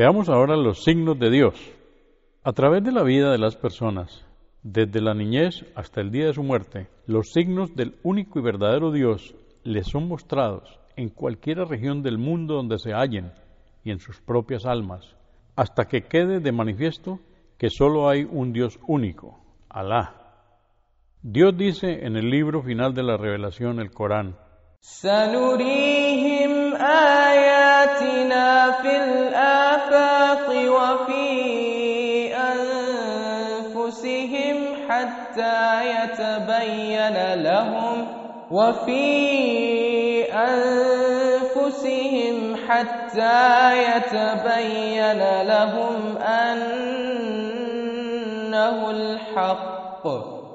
Veamos ahora los signos de Dios. A través de la vida de las personas, desde la niñez hasta el día de su muerte, los signos del único y verdadero Dios les son mostrados en cualquier región del mundo donde se hallen y en sus propias almas, hasta que quede de manifiesto que solo hay un Dios único, Alá. Dios dice en el libro final de la revelación, el Corán, أنفسهم حتى يتبين لهم وفي أنفسهم حتى يتبين لهم أنه الحق.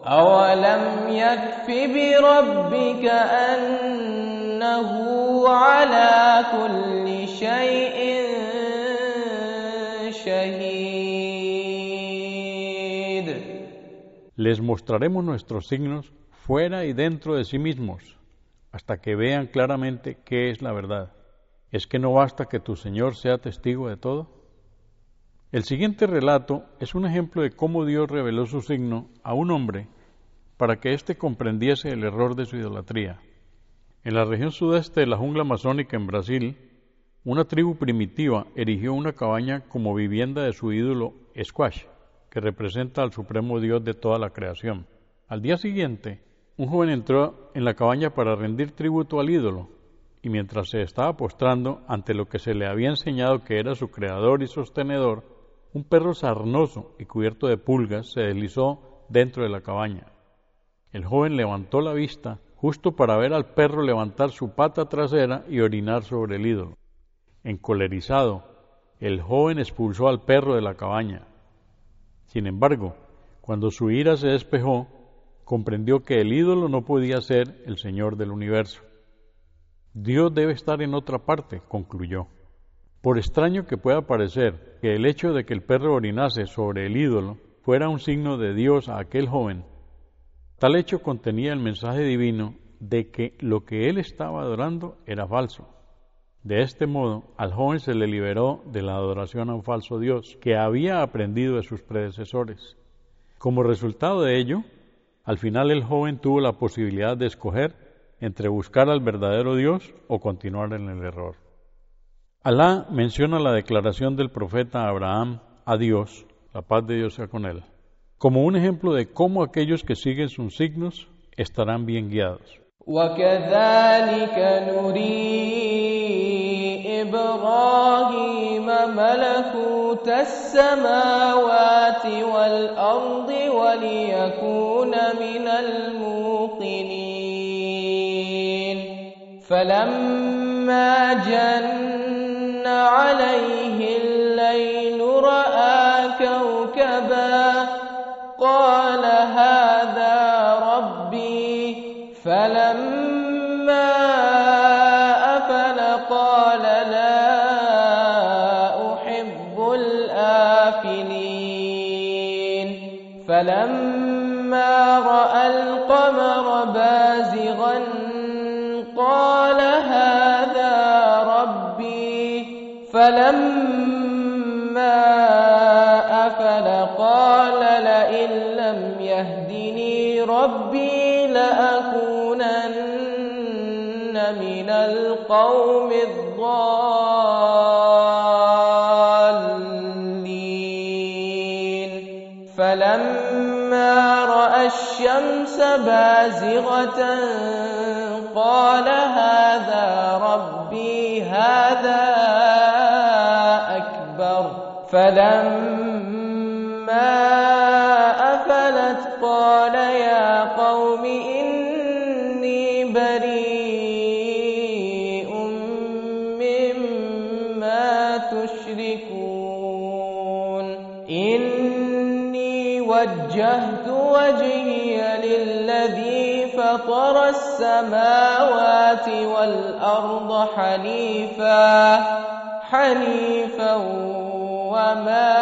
أولم يكف بربك أنه على كل Les mostraremos nuestros signos fuera y dentro de sí mismos, hasta que vean claramente qué es la verdad. ¿Es que no basta que tu Señor sea testigo de todo? El siguiente relato es un ejemplo de cómo Dios reveló su signo a un hombre para que éste comprendiese el error de su idolatría. En la región sudeste de la jungla amazónica en Brasil, una tribu primitiva erigió una cabaña como vivienda de su ídolo Squash, que representa al supremo Dios de toda la creación. Al día siguiente, un joven entró en la cabaña para rendir tributo al ídolo, y mientras se estaba postrando ante lo que se le había enseñado que era su creador y sostenedor, un perro sarnoso y cubierto de pulgas se deslizó dentro de la cabaña. El joven levantó la vista justo para ver al perro levantar su pata trasera y orinar sobre el ídolo. Encolerizado, el joven expulsó al perro de la cabaña. Sin embargo, cuando su ira se despejó, comprendió que el ídolo no podía ser el Señor del universo. Dios debe estar en otra parte, concluyó. Por extraño que pueda parecer que el hecho de que el perro orinase sobre el ídolo fuera un signo de Dios a aquel joven, tal hecho contenía el mensaje divino de que lo que él estaba adorando era falso. De este modo, al joven se le liberó de la adoración a un falso Dios que había aprendido de sus predecesores. Como resultado de ello, al final el joven tuvo la posibilidad de escoger entre buscar al verdadero Dios o continuar en el error. Alá menciona la declaración del profeta Abraham a Dios, la paz de Dios sea con él, como un ejemplo de cómo aquellos que siguen sus signos estarán bien guiados. وكذلك نري إبراهيم ملكوت السماوات والأرض وليكون من الموقنين. فلما جن عليه فلما رأى القمر بازغا قال هذا ربي. فلما أفل قال لئن لم يهدني ربي لأكونن من القوم الضالين. فلما رأى الشمس بازغة قال هذا ربي هذا أكبر. فلما أفلت قال يا قوم إني بريء مما تشركون. إني وجهت وجهي للذي فطر السماوات والأرض حنيفا حنيفا وما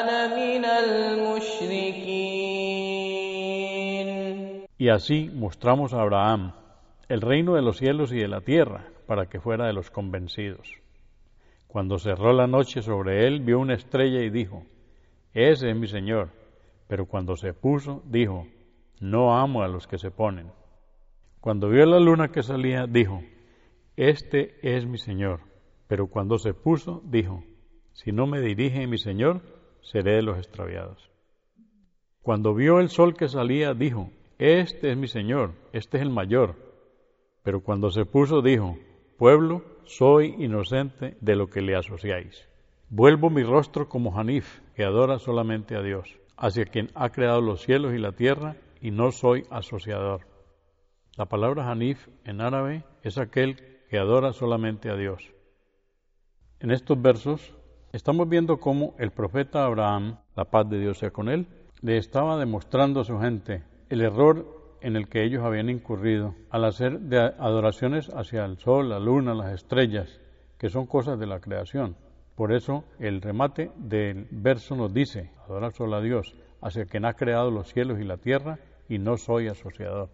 أنا من المشركين Y así mostramos a Abraham el reino de los cielos y de la tierra para que fuera de los convencidos. Cuando cerró la noche sobre él, vio una estrella y dijo, ese es mi Señor. Pero cuando se puso, dijo, No amo a los que se ponen. Cuando vio la luna que salía, dijo, Este es mi Señor. Pero cuando se puso, dijo, Si no me dirige mi Señor, seré de los extraviados. Cuando vio el sol que salía, dijo, Este es mi Señor, este es el mayor. Pero cuando se puso, dijo, Pueblo, soy inocente de lo que le asociáis. Vuelvo mi rostro como Hanif, que adora solamente a Dios, hacia quien ha creado los cielos y la tierra, y no soy asociador. La palabra Hanif en árabe es aquel que adora solamente a Dios. En estos versos estamos viendo cómo el profeta Abraham, la paz de Dios sea con él, le estaba demostrando a su gente el error en el que ellos habían incurrido al hacer de adoraciones hacia el sol, la luna, las estrellas, que son cosas de la creación. Por eso el remate del verso nos dice, adorar solo a Dios, hacia quien ha creado los cielos y la tierra, y no soy asociador.